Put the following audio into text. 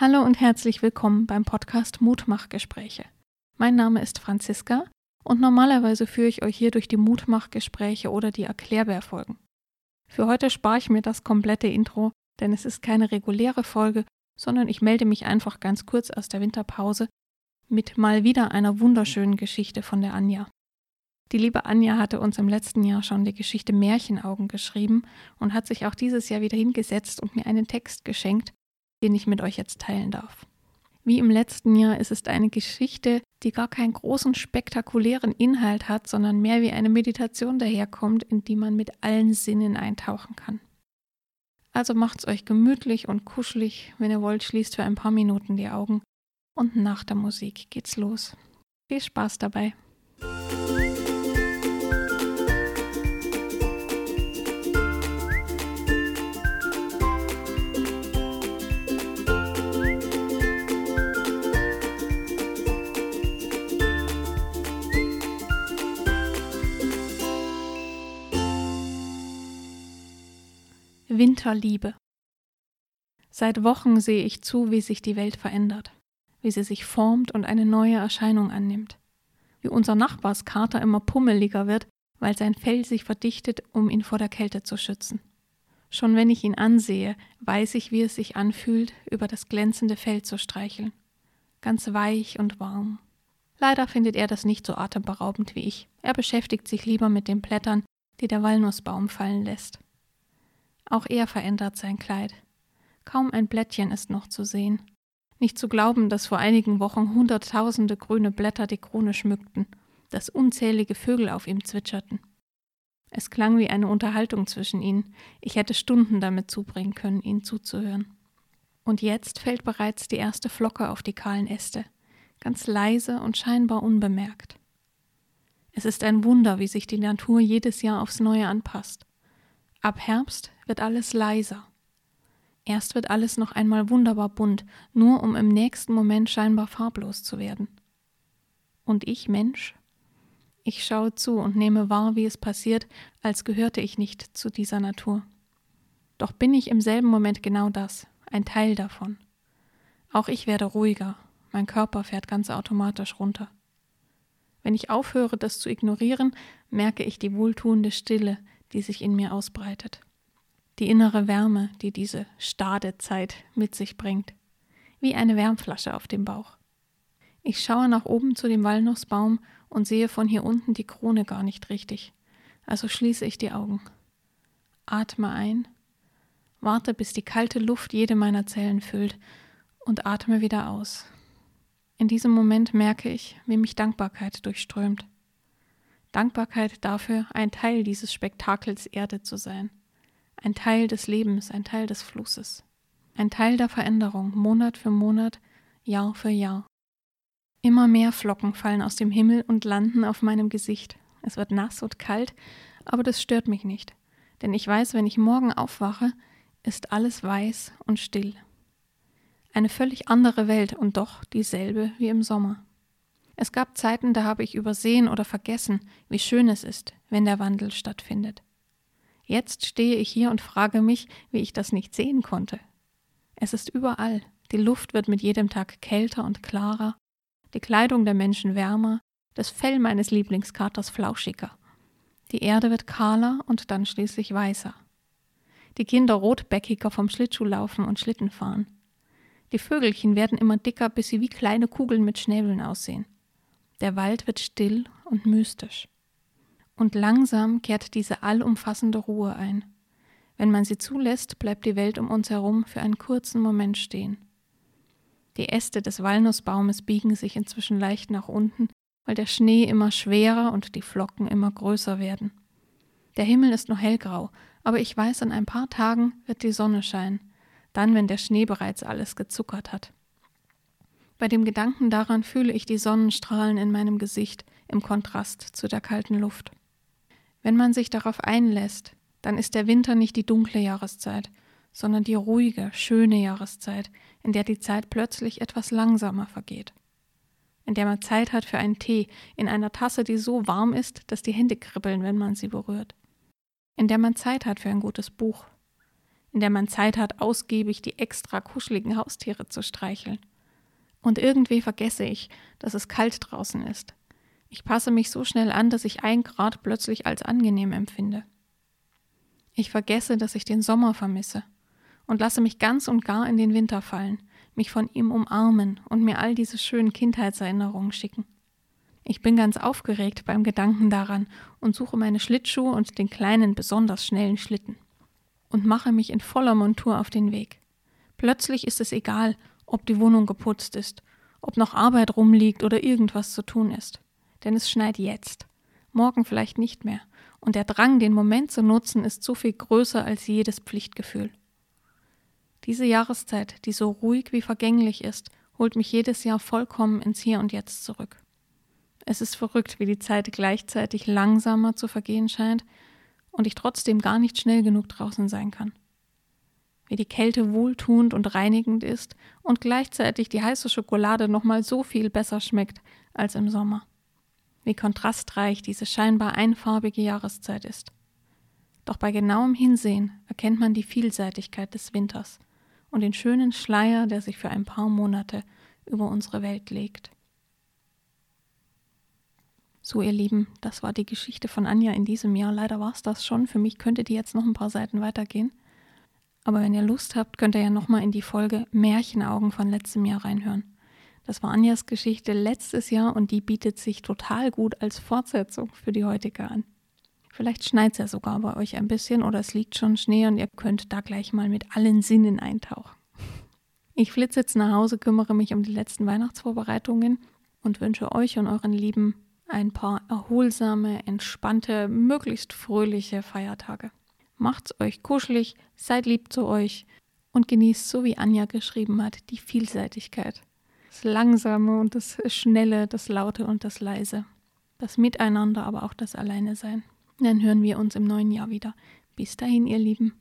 Hallo und herzlich willkommen beim Podcast Mutmachgespräche. Mein Name ist Franziska und normalerweise führe ich euch hier durch die Mutmachgespräche oder die Erklärbärfolgen. Für heute spare ich mir das komplette Intro, denn es ist keine reguläre Folge, sondern ich melde mich einfach ganz kurz aus der Winterpause mit mal wieder einer wunderschönen Geschichte von der Anja. Die liebe Anja hatte uns im letzten Jahr schon die Geschichte Märchenaugen geschrieben und hat sich auch dieses Jahr wieder hingesetzt und mir einen Text geschenkt, den ich mit euch jetzt teilen darf. Wie im letzten Jahr ist es eine Geschichte, die gar keinen großen spektakulären Inhalt hat, sondern mehr wie eine Meditation daherkommt, in die man mit allen Sinnen eintauchen kann. Also macht's euch gemütlich und kuschelig, wenn ihr wollt, schließt für ein paar Minuten die Augen und nach der Musik geht's los. Viel Spaß dabei! Winterliebe. Seit Wochen sehe ich zu, wie sich die Welt verändert, wie sie sich formt und eine neue Erscheinung annimmt, wie unser Nachbarskater immer pummeliger wird, weil sein Fell sich verdichtet, um ihn vor der Kälte zu schützen. Schon wenn ich ihn ansehe, weiß ich, wie es sich anfühlt, über das glänzende Fell zu streicheln. Ganz weich und warm. Leider findet er das nicht so atemberaubend wie ich. Er beschäftigt sich lieber mit den Blättern, die der Walnussbaum fallen lässt. Auch er verändert sein Kleid. Kaum ein Blättchen ist noch zu sehen. Nicht zu glauben, dass vor einigen Wochen hunderttausende grüne Blätter die Krone schmückten, dass unzählige Vögel auf ihm zwitscherten. Es klang wie eine Unterhaltung zwischen ihnen. Ich hätte Stunden damit zubringen können, ihnen zuzuhören. Und jetzt fällt bereits die erste Flocke auf die kahlen Äste, ganz leise und scheinbar unbemerkt. Es ist ein Wunder, wie sich die Natur jedes Jahr aufs Neue anpasst. Ab Herbst wird alles leiser. Erst wird alles noch einmal wunderbar bunt, nur um im nächsten Moment scheinbar farblos zu werden. Und ich, Mensch? Ich schaue zu und nehme wahr, wie es passiert, als gehörte ich nicht zu dieser Natur. Doch bin ich im selben Moment genau das, ein Teil davon. Auch ich werde ruhiger, mein Körper fährt ganz automatisch runter. Wenn ich aufhöre, das zu ignorieren, merke ich die wohltuende Stille, die sich in mir ausbreitet. Die innere Wärme, die diese Stadezeit mit sich bringt. Wie eine Wärmflasche auf dem Bauch. Ich schaue nach oben zu dem Walnussbaum und sehe von hier unten die Krone gar nicht richtig. Also schließe ich die Augen. Atme ein, warte, bis die kalte Luft jede meiner Zellen füllt und atme wieder aus. In diesem Moment merke ich, wie mich Dankbarkeit durchströmt. Dankbarkeit dafür, ein Teil dieses Spektakels Erde zu sein. Ein Teil des Lebens, ein Teil des Flusses. Ein Teil der Veränderung, Monat für Monat, Jahr für Jahr. Immer mehr Flocken fallen aus dem Himmel und landen auf meinem Gesicht. Es wird nass und kalt, aber das stört mich nicht, denn ich weiß, wenn ich morgen aufwache, ist alles weiß und still. Eine völlig andere Welt und doch dieselbe wie im Sommer. Es gab Zeiten, da habe ich übersehen oder vergessen, wie schön es ist, wenn der Wandel stattfindet. Jetzt stehe ich hier und frage mich, wie ich das nicht sehen konnte. Es ist überall. Die Luft wird mit jedem Tag kälter und klarer, die Kleidung der Menschen wärmer, das Fell meines Lieblingskaters flauschiger. Die Erde wird kahler und dann schließlich weißer. Die Kinder rotbäckiger vom Schlittschuhlaufen und Schlittenfahren. Die Vögelchen werden immer dicker, bis sie wie kleine Kugeln mit Schnäbeln aussehen. Der Wald wird still und mystisch. Und langsam kehrt diese allumfassende Ruhe ein. Wenn man sie zulässt, bleibt die Welt um uns herum für einen kurzen Moment stehen. Die Äste des Walnussbaumes biegen sich inzwischen leicht nach unten, weil der Schnee immer schwerer und die Flocken immer größer werden. Der Himmel ist noch hellgrau, aber ich weiß, in ein paar Tagen wird die Sonne scheinen, dann, wenn der Schnee bereits alles gezuckert hat. Bei dem Gedanken daran fühle ich die Sonnenstrahlen in meinem Gesicht im Kontrast zu der kalten Luft. Wenn man sich darauf einlässt, dann ist der Winter nicht die dunkle Jahreszeit, sondern die ruhige, schöne Jahreszeit, in der die Zeit plötzlich etwas langsamer vergeht. In der man Zeit hat für einen Tee in einer Tasse, die so warm ist, dass die Hände kribbeln, wenn man sie berührt. In der man Zeit hat für ein gutes Buch. in der man Zeit hat, ausgiebig die extra kuscheligen Haustiere zu streicheln. Und irgendwie vergesse ich, dass es kalt draußen ist. Ich passe mich so schnell an, dass ich ein Grad plötzlich als angenehm empfinde. Ich vergesse, dass ich den Sommer vermisse und lasse mich ganz und gar in den Winter fallen, mich von ihm umarmen und mir all diese schönen Kindheitserinnerungen schicken. Ich bin ganz aufgeregt beim Gedanken daran und suche meine Schlittschuhe und den kleinen, besonders schnellen Schlitten und mache mich in voller Montur auf den Weg. Plötzlich ist es egal, ob die Wohnung geputzt ist, ob noch Arbeit rumliegt oder irgendwas zu tun ist. Denn es schneit jetzt, morgen vielleicht nicht mehr, und der Drang, den Moment zu nutzen, ist so viel größer als jedes Pflichtgefühl. Diese Jahreszeit, die so ruhig wie vergänglich ist, holt mich jedes Jahr vollkommen ins Hier und Jetzt zurück. Es ist verrückt, wie die Zeit gleichzeitig langsamer zu vergehen scheint und ich trotzdem gar nicht schnell genug draußen sein kann. Wie die Kälte wohltuend und reinigend ist und gleichzeitig die heiße Schokolade nochmal so viel besser schmeckt als im Sommer. Wie kontrastreich diese scheinbar einfarbige Jahreszeit ist. Doch bei genauem Hinsehen erkennt man die Vielseitigkeit des Winters und den schönen Schleier, der sich für ein paar Monate über unsere Welt legt. So, ihr Lieben, das war die Geschichte von Anja in diesem Jahr. Leider war es das schon. Für mich könnte die jetzt noch ein paar Seiten weitergehen. Aber wenn ihr Lust habt, könnt ihr ja nochmal in die Folge Märchenaugen von letztem Jahr reinhören. Das war Anjas Geschichte letztes Jahr und die bietet sich total gut als Fortsetzung für die heutige an. Vielleicht schneit es ja sogar bei euch ein bisschen oder es liegt schon Schnee und ihr könnt da gleich mal mit allen Sinnen eintauchen. Ich flitze jetzt nach Hause, kümmere mich um die letzten Weihnachtsvorbereitungen und wünsche euch und euren Lieben ein paar erholsame, entspannte, möglichst fröhliche Feiertage. Macht's euch kuschelig, seid lieb zu euch und genießt, so wie Anja geschrieben hat, die Vielseitigkeit. Das Langsame und das Schnelle, das Laute und das Leise. Das Miteinander, aber auch das Alleine sein. Dann hören wir uns im neuen Jahr wieder. Bis dahin, ihr Lieben.